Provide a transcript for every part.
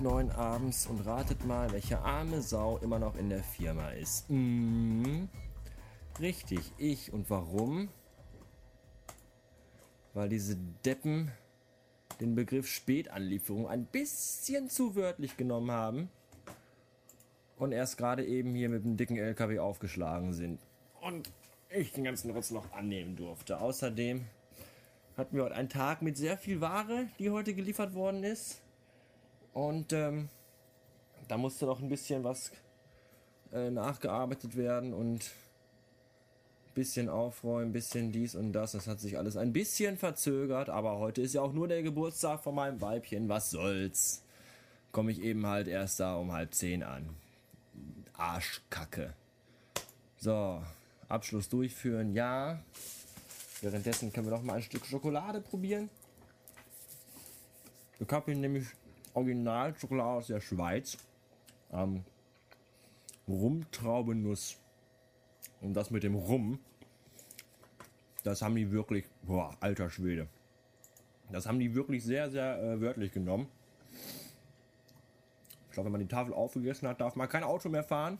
neun abends und ratet mal, welche arme Sau immer noch in der Firma ist. Mhm. Richtig, ich. Und warum? Weil diese Deppen den Begriff Spätanlieferung ein bisschen zu wörtlich genommen haben und erst gerade eben hier mit dem dicken LKW aufgeschlagen sind. Und ich den ganzen Rotz noch annehmen durfte. Außerdem hatten wir heute einen Tag mit sehr viel Ware, die heute geliefert worden ist. Und ähm, da musste noch ein bisschen was äh, nachgearbeitet werden und ein bisschen aufräumen, ein bisschen dies und das. Das hat sich alles ein bisschen verzögert, aber heute ist ja auch nur der Geburtstag von meinem Weibchen. Was soll's? Komme ich eben halt erst da um halb zehn an. Arschkacke. So, Abschluss durchführen, ja. Währenddessen können wir noch mal ein Stück Schokolade probieren. Ich habe nämlich Original-Schokolade aus der Schweiz. Ähm, Rumtraubennuss. Und das mit dem Rum, das haben die wirklich, boah, alter Schwede. Das haben die wirklich sehr, sehr äh, wörtlich genommen. Ich glaube, wenn man die Tafel aufgegessen hat, darf man kein Auto mehr fahren.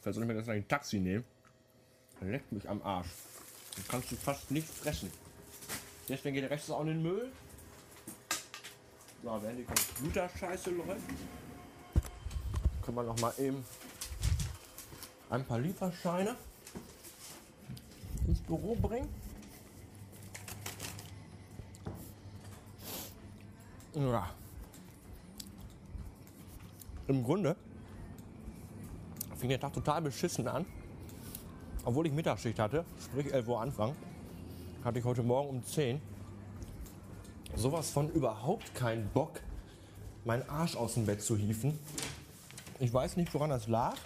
Vielleicht soll ich mir das ein Taxi nehmen. Leckt mich am Arsch. Dann kannst du fast nicht fressen. Deswegen geht der Rest auch in den Müll. So, wenn die Computerscheiße läuft, können wir noch mal eben ein paar Lieferscheine ins Büro bringen. Ja. Im Grunde fing der Tag total beschissen an. Obwohl ich Mittagsschicht hatte, sprich 11 Uhr Anfang, hatte ich heute Morgen um 10 sowas von überhaupt keinen Bock, meinen Arsch aus dem Bett zu hieven. Ich weiß nicht, woran das lag.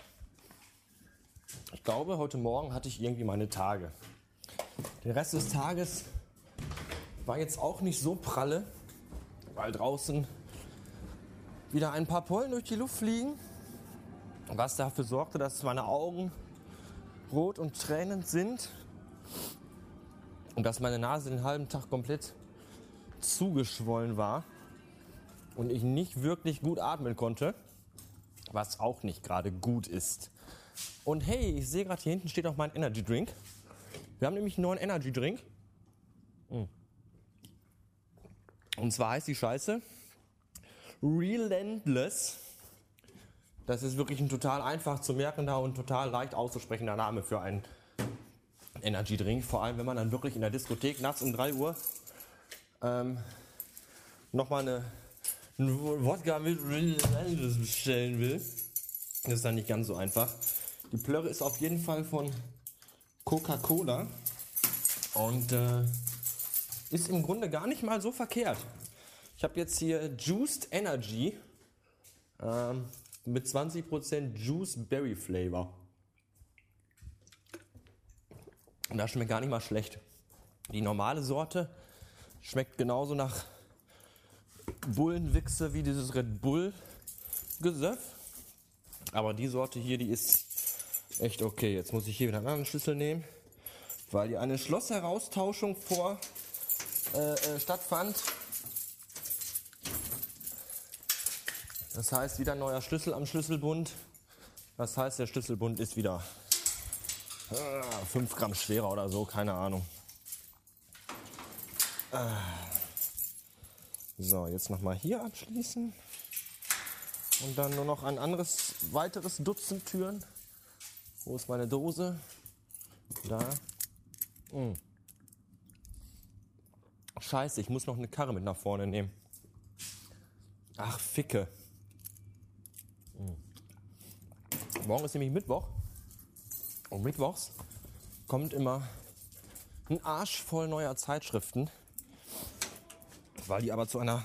Ich glaube, heute Morgen hatte ich irgendwie meine Tage. Der Rest des Tages war jetzt auch nicht so pralle, weil draußen wieder ein paar Pollen durch die Luft fliegen, was dafür sorgte, dass meine Augen rot und tränend sind und dass meine Nase den halben Tag komplett zugeschwollen war und ich nicht wirklich gut atmen konnte, was auch nicht gerade gut ist. Und hey, ich sehe gerade hier hinten steht auch mein Energy Drink. Wir haben nämlich einen neuen Energy Drink. Hm. Und zwar heißt die Scheiße Relentless. Das ist wirklich ein total einfach zu merkender und total leicht auszusprechender Name für einen Energy Drink. Vor allem, wenn man dann wirklich in der Diskothek nachts um 3 Uhr ähm, nochmal eine, eine Wodka mit Relentless bestellen will. Das ist dann nicht ganz so einfach. Die Plörre ist auf jeden Fall von Coca-Cola und äh, ist im Grunde gar nicht mal so verkehrt. Ich habe jetzt hier Juiced Energy ähm, mit 20% Juice Berry Flavor. Und das schmeckt gar nicht mal schlecht. Die normale Sorte schmeckt genauso nach Bullenwichse wie dieses Red Bull Gesöff. Aber die Sorte hier, die ist echt okay. Jetzt muss ich hier wieder einen anderen Schlüssel nehmen, weil hier eine Schlossheraustauschung vor äh, äh, stattfand. Das heißt, wieder ein neuer Schlüssel am Schlüsselbund. Das heißt, der Schlüsselbund ist wieder äh, 5 Gramm schwerer oder so, keine Ahnung. So, jetzt nochmal hier abschließen. Und dann nur noch ein anderes, weiteres Dutzend Türen. Wo ist meine Dose? Da. Hm. Scheiße, ich muss noch eine Karre mit nach vorne nehmen. Ach, Ficke. Hm. Morgen ist nämlich Mittwoch. Und mittwochs kommt immer ein Arsch voll neuer Zeitschriften. Weil die aber zu einer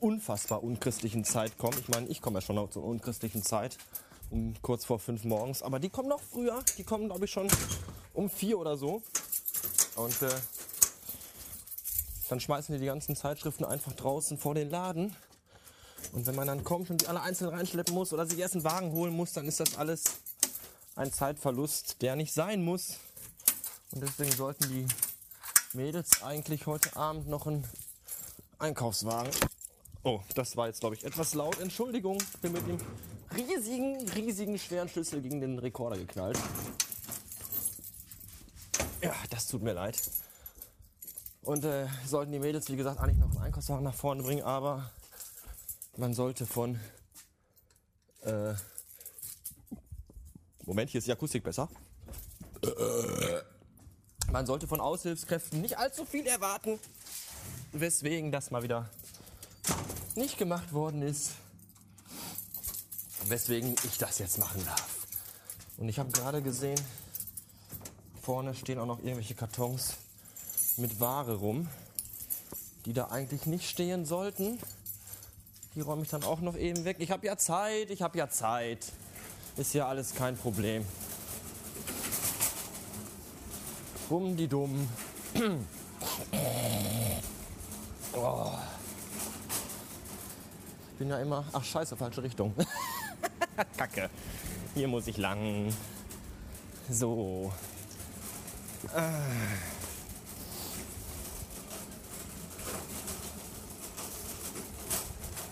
unfassbar unchristlichen Zeit kommen. Ich meine, ich komme ja schon noch zur unchristlichen Zeit um kurz vor fünf morgens. Aber die kommen noch früher. Die kommen, glaube ich, schon um vier oder so. Und äh, dann schmeißen die die ganzen Zeitschriften einfach draußen vor den Laden. Und wenn man dann kommt und die alle einzeln reinschleppen muss oder sich erst einen Wagen holen muss, dann ist das alles ein Zeitverlust, der nicht sein muss. Und deswegen sollten die Mädels eigentlich heute Abend noch einen Einkaufswagen Oh, das war jetzt, glaube ich, etwas laut. Entschuldigung, ich bin mit dem riesigen, riesigen, schweren Schlüssel gegen den Rekorder geknallt. Ja, das tut mir leid. Und äh, sollten die Mädels, wie gesagt, eigentlich noch einen Einkaufswagen nach vorne bringen, aber man sollte von... Äh, Moment, hier ist die Akustik besser. Man sollte von Aushilfskräften nicht allzu viel erwarten, weswegen das mal wieder nicht gemacht worden ist. Weswegen ich das jetzt machen darf. Und ich habe gerade gesehen, vorne stehen auch noch irgendwelche Kartons mit Ware rum, die da eigentlich nicht stehen sollten. Die räume ich dann auch noch eben weg. Ich habe ja Zeit, ich habe ja Zeit. Ist ja alles kein Problem. Bumm die dumm. oh. Ich bin ja immer. Ach scheiße, falsche Richtung. Kacke. Hier muss ich lang. So. Ah.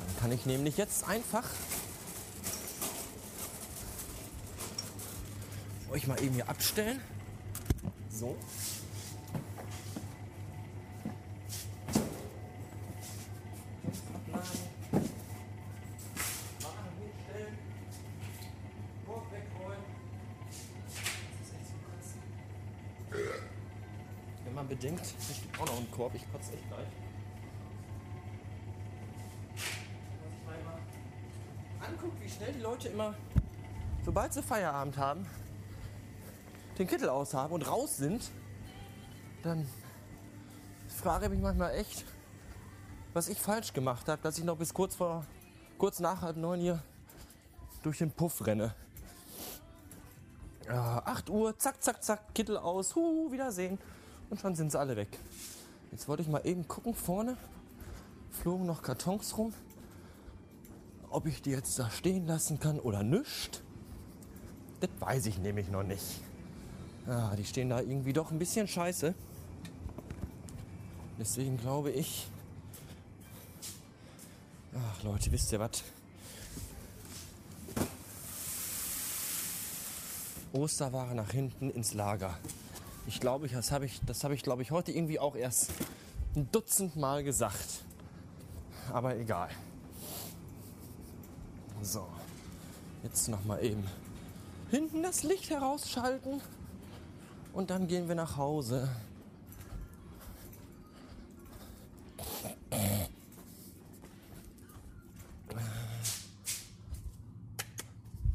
Dann kann ich nämlich jetzt einfach euch mal eben hier abstellen. So. Bedenkt, hier steht auch noch ein Korb, ich kotze echt gleich. Anguckt, wie schnell die Leute immer, sobald sie Feierabend haben, den Kittel aushaben und raus sind, dann frage ich mich manchmal echt, was ich falsch gemacht habe, dass ich noch bis kurz vor, kurz nach halb neun hier durch den Puff renne. Ja, 8 Uhr, zack, zack, zack, Kittel aus, hu, Wiedersehen. Und schon sind sie alle weg. Jetzt wollte ich mal eben gucken, vorne flogen noch Kartons rum. Ob ich die jetzt da stehen lassen kann oder nicht, das weiß ich nämlich noch nicht. Ja, die stehen da irgendwie doch ein bisschen scheiße. Deswegen glaube ich. Ach Leute, wisst ihr was? Osterware nach hinten ins Lager. Ich glaube, das habe ich, das habe ich, glaube ich, heute irgendwie auch erst ein Dutzend Mal gesagt. Aber egal. So, jetzt noch mal eben hinten das Licht herausschalten und dann gehen wir nach Hause.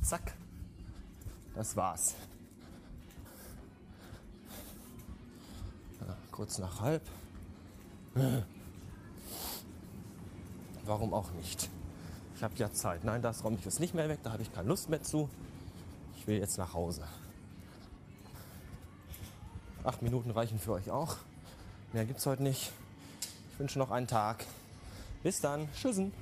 Zack. Das war's. Kurz nach halb. Warum auch nicht? Ich habe ja Zeit. Nein, das räume ich jetzt nicht mehr weg. Da habe ich keine Lust mehr zu. Ich will jetzt nach Hause. Acht Minuten reichen für euch auch. Mehr gibt's heute nicht. Ich wünsche noch einen Tag. Bis dann. Tschüssen.